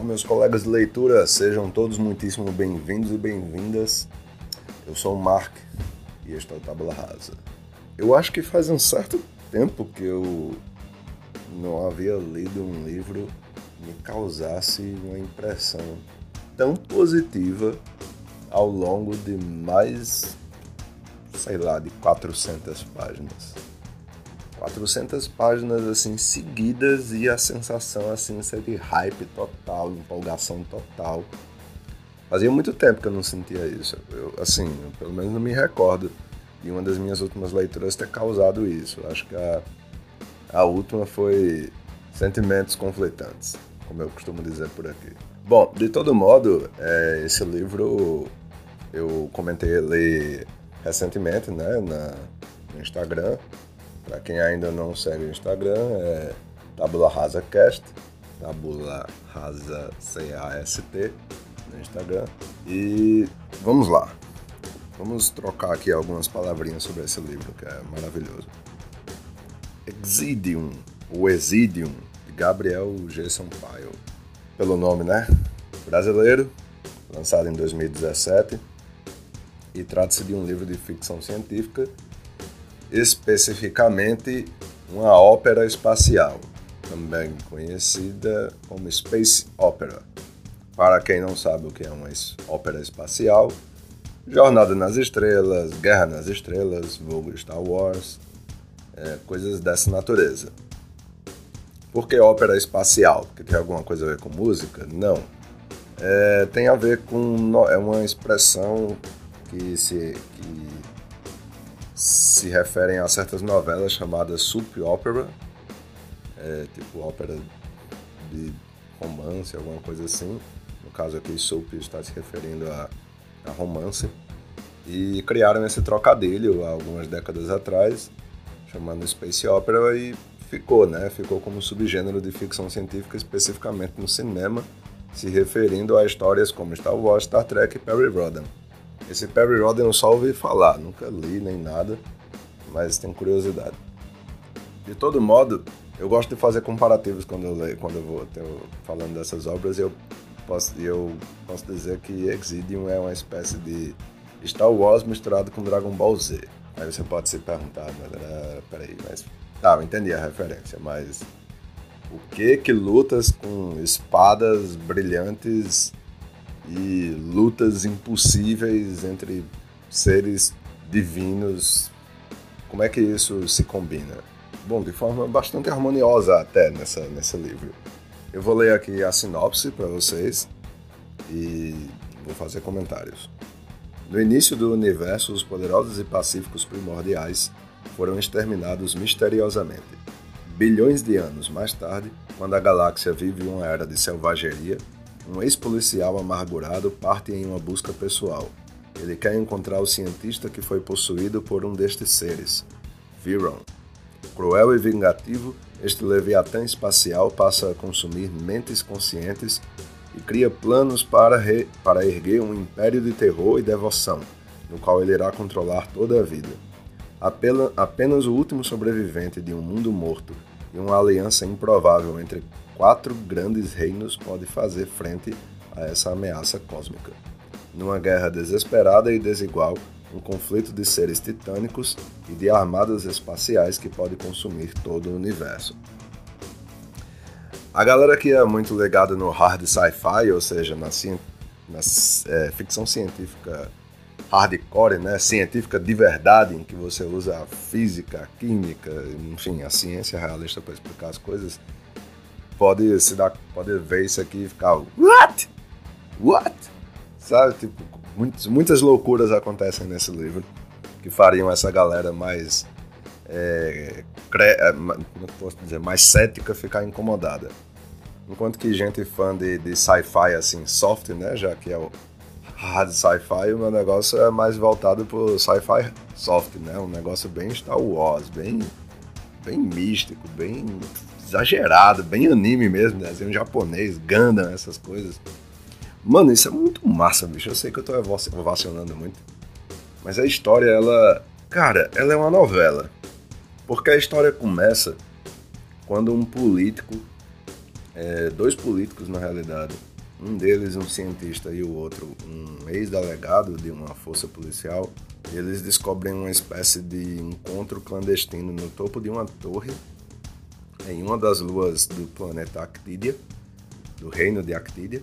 Salve, meus colegas de leitura, sejam todos muitíssimo bem-vindos e bem-vindas. Eu sou o Mark e este é o Tábula Rasa. Eu acho que faz um certo tempo que eu não havia lido um livro que me causasse uma impressão tão positiva ao longo de mais, sei lá, de 400 páginas. 400 páginas assim seguidas e a sensação assim de hype total, empolgação total. Fazia muito tempo que eu não sentia isso. Eu, assim, eu, pelo menos não me recordo de uma das minhas últimas leituras ter causado isso. Acho que a, a última foi Sentimentos Conflitantes, como eu costumo dizer por aqui. Bom, de todo modo, é, esse livro eu comentei ele recentemente, né, na, no Instagram. Para quem ainda não segue o Instagram, é Tabula Rasa Cast, Tabula Rasa C-A-S-T no Instagram. E vamos lá. Vamos trocar aqui algumas palavrinhas sobre esse livro que é maravilhoso. Exidium, o Exidium, de Gabriel G. Sampaio. Pelo nome, né? Brasileiro, lançado em 2017 e trata-se de um livro de ficção científica, especificamente uma ópera espacial, também conhecida como Space Opera. Para quem não sabe o que é uma ópera espacial, Jornada nas Estrelas, Guerra nas Estrelas, vulgo Star Wars, é, coisas dessa natureza. Por que ópera espacial? Porque tem alguma coisa a ver com música? Não. É, tem a ver com. É uma expressão que se, que se referem a certas novelas chamadas soap opera, é, tipo ópera de romance, alguma coisa assim. No caso aqui, soap está se referindo a, a romance. E criaram esse trocadilho há algumas décadas atrás, chamando Space Opera, e ficou, né? Ficou como subgênero de ficção científica, especificamente no cinema, se referindo a histórias como Star Wars, Star Trek e Perry Rodan. Esse Perry Roden eu só ouvi falar, nunca li nem nada, mas tenho curiosidade. De todo modo, eu gosto de fazer comparativos quando eu leio, quando eu vou eu, falando dessas obras, eu posso, eu posso dizer que Exidium é uma espécie de Star Wars misturado com Dragon Ball Z. Aí você pode se perguntar, mas, uh, peraí, mas. Tá, eu entendi a referência, mas. O que que lutas com espadas brilhantes e lutas impossíveis entre seres divinos. Como é que isso se combina? Bom, de forma bastante harmoniosa até nessa, nesse livro. Eu vou ler aqui a sinopse para vocês e vou fazer comentários. No início do universo, os poderosos e pacíficos primordiais foram exterminados misteriosamente. Bilhões de anos mais tarde, quando a galáxia vive uma era de selvageria, um ex-policial amargurado parte em uma busca pessoal. Ele quer encontrar o cientista que foi possuído por um destes seres, Viron. Cruel e vingativo, este Leviatã espacial passa a consumir mentes conscientes e cria planos para, re... para erguer um império de terror e devoção, no qual ele irá controlar toda a vida. Apenas o último sobrevivente de um mundo morto e uma aliança improvável entre quatro grandes reinos pode fazer frente a essa ameaça cósmica. Numa guerra desesperada e desigual, um conflito de seres titânicos e de armadas espaciais que pode consumir todo o universo. A galera que é muito ligada no hard sci-fi, ou seja, na, na é, ficção científica hardcore, né, científica de verdade, em que você usa a física, a química, enfim, a ciência realista para explicar as coisas, pode se dar, pode ver isso aqui e ficar what? What? Sabe? Tipo, muitas, muitas loucuras acontecem nesse livro que fariam essa galera mais é, cre, é, posso dizer, mais cética ficar incomodada. Enquanto que gente fã de, de sci-fi assim, soft, né, já que é o hard sci-fi, o meu negócio é mais voltado pro sci-fi soft, né? Um negócio bem Star Wars, bem bem místico, bem exagerado, bem anime mesmo, desenho japonês, Gundam, essas coisas. Mano, isso é muito massa, bicho. Eu sei que eu tô ovacionando muito. Mas a história, ela. Cara, ela é uma novela. Porque a história começa quando um político. É, dois políticos, na realidade. Um deles um cientista e o outro um ex-delegado de uma força policial, eles descobrem uma espécie de encontro clandestino no topo de uma torre em uma das luas do planeta Actídia, do reino de Actídia.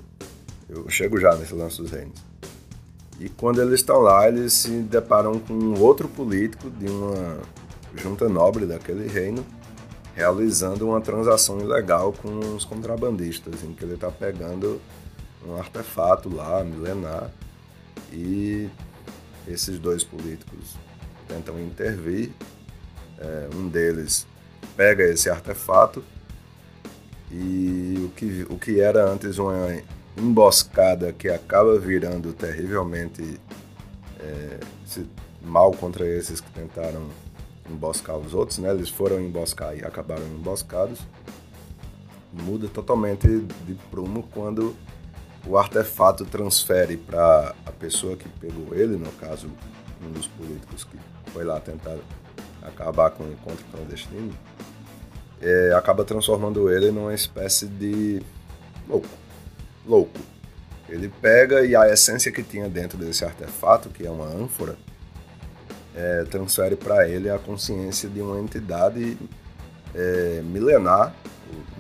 Eu chego já nesse lance dos reinos. E quando eles estão lá, eles se deparam com outro político de uma junta nobre daquele reino, realizando uma transação ilegal com os contrabandistas, em que ele está pegando um artefato lá, milenar, e esses dois políticos tentam intervir. É, um deles pega esse artefato e o que, o que era antes uma emboscada que acaba virando terrivelmente é, mal contra esses que tentaram emboscar os outros, né? Eles foram emboscar e acabaram emboscados. Muda totalmente de prumo quando o artefato transfere para a pessoa que pegou ele, no caso, um dos políticos que foi lá tentar acabar com o encontro clandestino, é, acaba transformando ele numa espécie de louco. Louco. Ele pega e a essência que tinha dentro desse artefato, que é uma ânfora, é, transfere para ele a consciência de uma entidade é, milenar,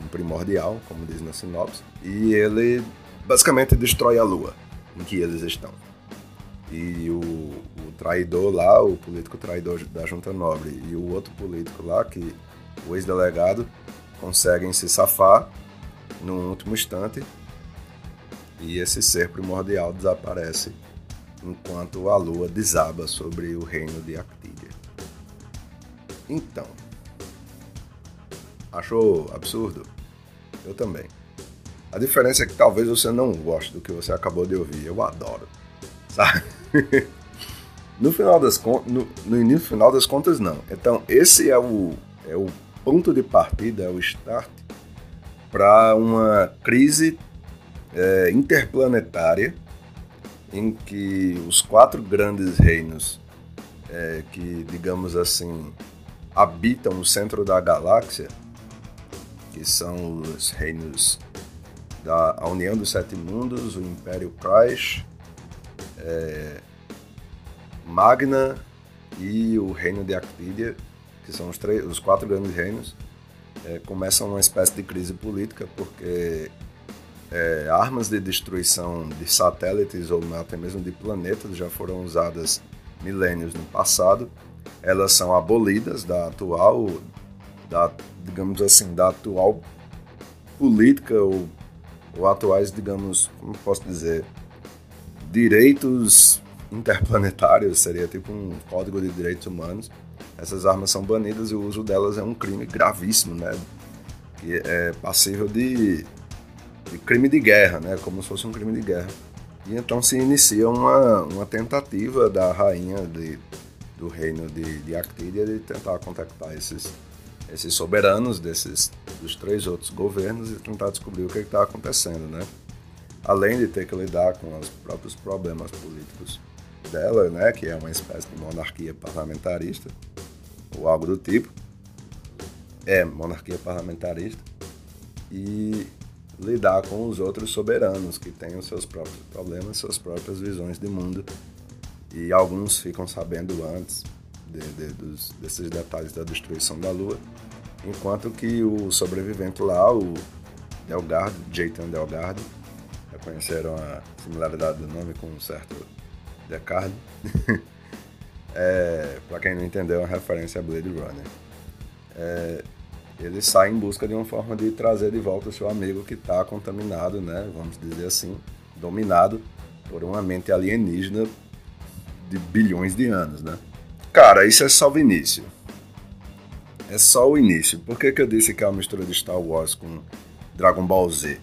primordial, como diz na sinopse, e ele basicamente destrói a lua em que eles estão. E o, o traidor lá, o político traidor da Junta Nobre, e o outro político lá, que o ex-delegado, conseguem se safar no último instante e esse ser primordial desaparece enquanto a lua desaba sobre o reino de Actília. Então, achou absurdo? Eu também. A diferença é que talvez você não goste do que você acabou de ouvir. Eu adoro. Sabe? no final das contas, no, no início final das contas, não. Então, esse é o, é o ponto de partida, é o start para uma crise é, interplanetária em que os quatro grandes reinos é, que, digamos assim, habitam o centro da galáxia, que são os reinos da União dos Sete Mundos, o Império Christ, é, Magna e o Reino de Actília, que são os, três, os quatro grandes reinos, é, começam uma espécie de crise política, porque é, armas de destruição de satélites ou até mesmo de planetas já foram usadas milênios no passado. Elas são abolidas da atual, da, digamos assim, da atual política ou, ou atuais, digamos, como posso dizer, direitos interplanetários, seria tipo um código de direitos humanos. Essas armas são banidas e o uso delas é um crime gravíssimo, né? Que é passível de de crime de guerra, né? Como se fosse um crime de guerra. E então se inicia uma, uma tentativa da rainha de, do reino de, de de tentar contactar esses, esses soberanos desses, dos três outros governos e tentar descobrir o que está acontecendo, né? Além de ter que lidar com os próprios problemas políticos dela, né? Que é uma espécie de monarquia parlamentarista ou algo do tipo. É, monarquia parlamentarista. E lidar com os outros soberanos que têm os seus próprios problemas, suas próprias visões de mundo. E alguns ficam sabendo antes de, de, dos, desses detalhes da destruição da Lua, enquanto que o sobrevivente lá, o Delgado, Jayton Delgado, reconheceram a similaridade do nome com um certo Descartes. é, Para quem não entendeu, é uma referência a Blade Runner. É, ele sai em busca de uma forma de trazer de volta seu amigo que está contaminado, né? Vamos dizer assim, dominado por uma mente alienígena de bilhões de anos, né? Cara, isso é só o início. É só o início. Por que, que eu disse que é uma mistura de Star Wars com Dragon Ball Z?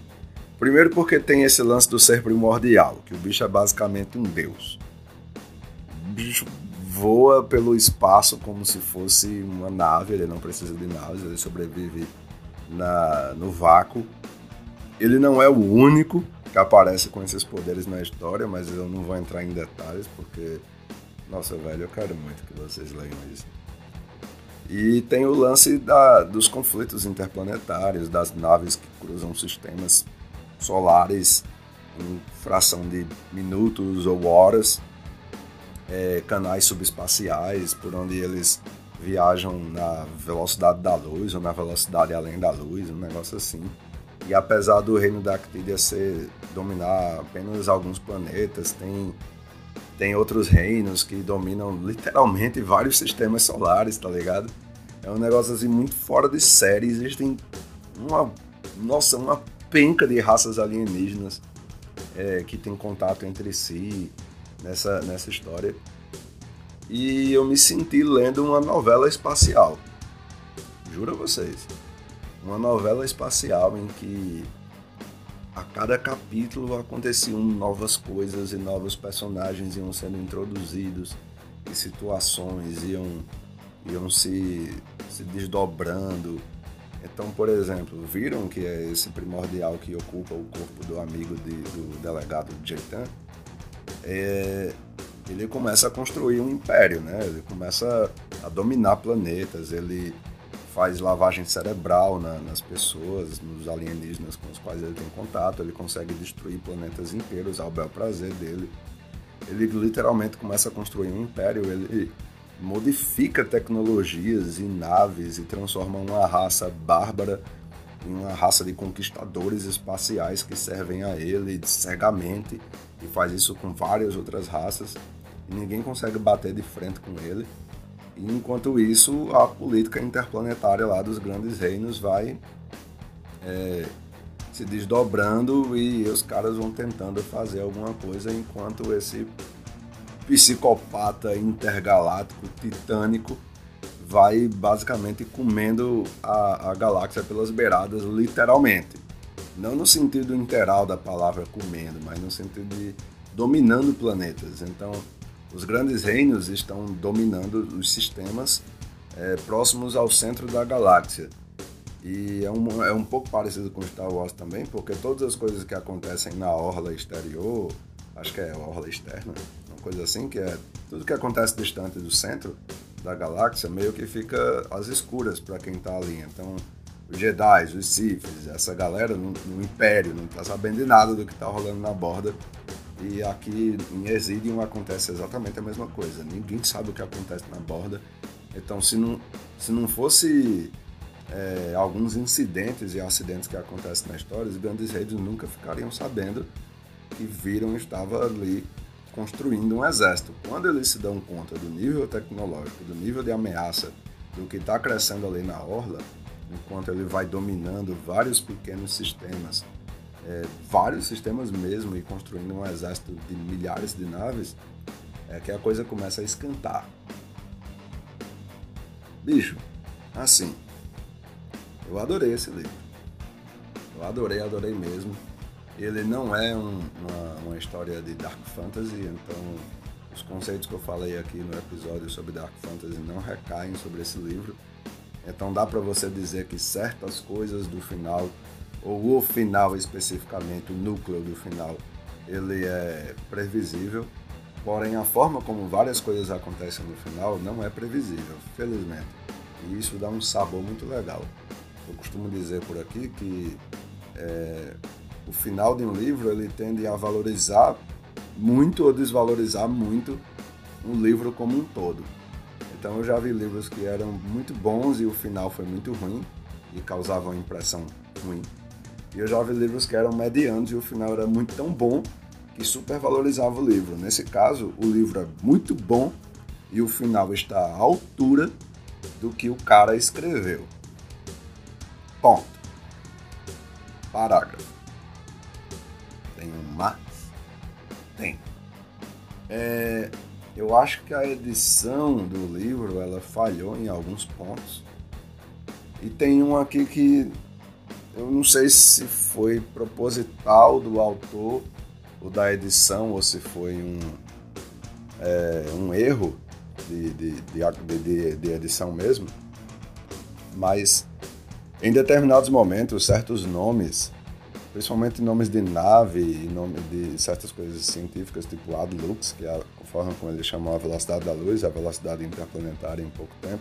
Primeiro porque tem esse lance do ser primordial, que o bicho é basicamente um deus. O bicho voa pelo espaço como se fosse uma nave, ele não precisa de naves, ele sobrevive na, no vácuo. Ele não é o único que aparece com esses poderes na história, mas eu não vou entrar em detalhes porque, nossa, velho, eu quero muito que vocês leiam isso. E tem o lance da, dos conflitos interplanetários, das naves que cruzam sistemas solares em fração de minutos ou horas, é, canais subespaciais por onde eles viajam na velocidade da luz ou na velocidade além da luz, um negócio assim. E apesar do reino da Actídia ser dominar apenas alguns planetas, tem tem outros reinos que dominam literalmente vários sistemas solares, tá ligado? É um negócio assim muito fora de série. Existem uma nossa, uma penca de raças alienígenas é, que tem contato entre si nessa, nessa história. E eu me senti lendo uma novela espacial. Juro a vocês. Uma novela espacial em que a cada capítulo aconteciam novas coisas e novos personagens iam sendo introduzidos e situações iam, iam se, se desdobrando. Então, por exemplo, viram que é esse primordial que ocupa o corpo do amigo de, do delegado Jaitan? É, ele começa a construir um império, né? Ele começa a dominar planetas, ele faz lavagem cerebral na, nas pessoas, nos alienígenas com os quais ele tem contato, ele consegue destruir planetas inteiros ao bel prazer dele. Ele literalmente começa a construir um império, ele modifica tecnologias e naves e transforma uma raça bárbara em uma raça de conquistadores espaciais que servem a ele cegamente e faz isso com várias outras raças e ninguém consegue bater de frente com ele. Enquanto isso, a política interplanetária lá dos grandes reinos vai é, se desdobrando e os caras vão tentando fazer alguma coisa enquanto esse psicopata intergaláctico titânico vai basicamente comendo a, a galáxia pelas beiradas, literalmente. Não no sentido interal da palavra comendo, mas no sentido de dominando planetas. Então, os grandes reinos estão dominando os sistemas é, próximos ao centro da galáxia. E é um, é um pouco parecido com Star Wars também, porque todas as coisas que acontecem na orla exterior, acho que é orla externa, uma coisa assim, que é tudo que acontece distante do centro da galáxia, meio que fica às escuras para quem está ali. Então, os Jedi, os Siths, essa galera no, no Império não está sabendo de nada do que está rolando na borda e aqui em Exidium acontece exatamente a mesma coisa. Ninguém sabe o que acontece na borda. Então, se não, se não fosse é, alguns incidentes e acidentes que acontecem na história, os grandes reis nunca ficariam sabendo que viram estava ali construindo um exército. Quando eles se dão conta do nível tecnológico, do nível de ameaça, do que está crescendo ali na orla, enquanto ele vai dominando vários pequenos sistemas é, vários sistemas mesmo e construindo um exército de milhares de naves, é que a coisa começa a esquentar. Bicho, assim, eu adorei esse livro. Eu adorei, adorei mesmo. Ele não é um, uma, uma história de Dark Fantasy, então os conceitos que eu falei aqui no episódio sobre Dark Fantasy não recaem sobre esse livro. Então dá para você dizer que certas coisas do final ou o final especificamente, o núcleo do final, ele é previsível, porém a forma como várias coisas acontecem no final não é previsível, felizmente. E isso dá um sabor muito legal. Eu costumo dizer por aqui que é, o final de um livro ele tende a valorizar muito ou desvalorizar muito um livro como um todo. Então eu já vi livros que eram muito bons e o final foi muito ruim e causavam impressão ruim. E eu já vi livros que eram medianos e o final era muito tão bom que supervalorizava o livro. Nesse caso, o livro é muito bom e o final está à altura do que o cara escreveu. Ponto. Parágrafo. Tem um mais? Tem. É, eu acho que a edição do livro ela falhou em alguns pontos. E tem um aqui que eu não sei se foi proposital do autor ou da edição ou se foi um, é, um erro de, de, de, de, edição mesmo, mas em determinados momentos, certos nomes, principalmente nomes de nave e nome de certas coisas científicas, tipo Adlux, que é a forma como ele chamou a velocidade da luz, a velocidade interplanetária em pouco tempo,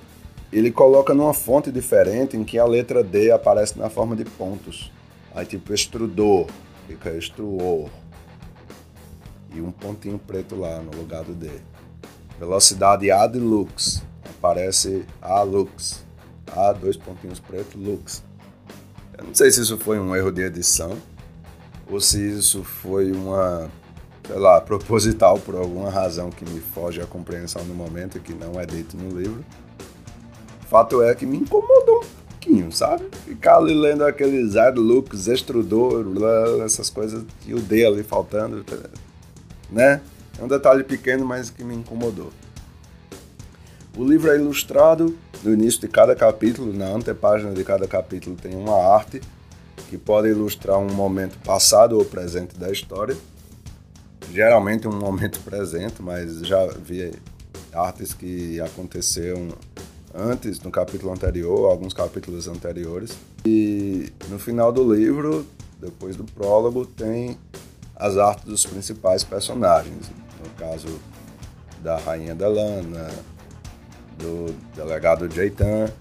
ele coloca numa fonte diferente em que a letra D aparece na forma de pontos. Aí tipo extrudor, fica extruor. e um pontinho preto lá no lugar do D. Velocidade A de Lux, aparece A Lux. A, dois pontinhos pretos, Lux. Eu não sei se isso foi um erro de edição ou se isso foi uma, sei lá, proposital por alguma razão que me foge a compreensão no momento que não é dito no livro. Fato é que me incomodou um pouquinho, sabe? Ficar ali lendo aqueles hard looks, extrudor, essas coisas e o D ali faltando, né? É um detalhe pequeno, mas que me incomodou. O livro é ilustrado no início de cada capítulo, na antepágina de cada capítulo tem uma arte que pode ilustrar um momento passado ou presente da história. Geralmente um momento presente, mas já vi artes que aconteceram antes, no capítulo anterior, alguns capítulos anteriores. E no final do livro, depois do prólogo, tem as artes dos principais personagens. No caso da Rainha Delana, do delegado Jaitan,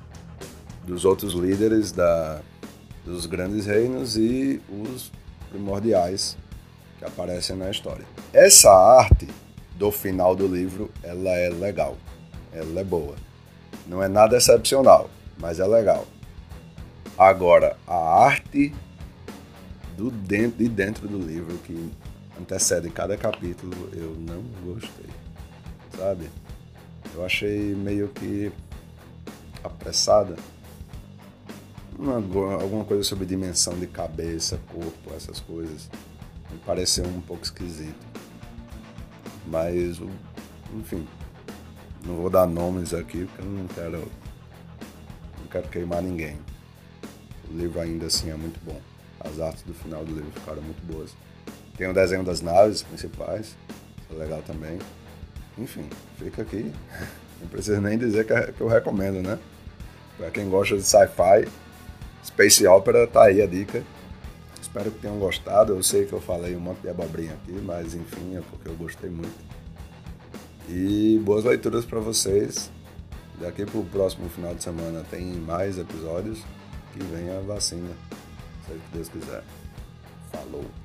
dos outros líderes da, dos grandes reinos e os primordiais que aparecem na história. Essa arte do final do livro, ela é legal, ela é boa. Não é nada excepcional, mas é legal. Agora, a arte do dentro, de dentro do livro que antecede cada capítulo, eu não gostei, sabe? Eu achei meio que apressada. Uma, alguma coisa sobre dimensão de cabeça, corpo, essas coisas. Me pareceu um pouco esquisito. Mas, enfim, não vou dar nomes aqui porque eu não quero, não quero queimar ninguém. O livro ainda assim é muito bom. As artes do final do livro ficaram muito boas. Tem o desenho das naves principais, é legal também. Enfim, fica aqui. Não precisa nem dizer que eu recomendo, né? Para quem gosta de sci-fi, Space Opera tá aí a dica. Espero que tenham gostado. Eu sei que eu falei um monte de abobrinha aqui, mas enfim, é porque eu gostei muito. E boas leituras para vocês. Daqui pro próximo final de semana tem mais episódios. Que venha a vacina. Se Deus quiser. Falou.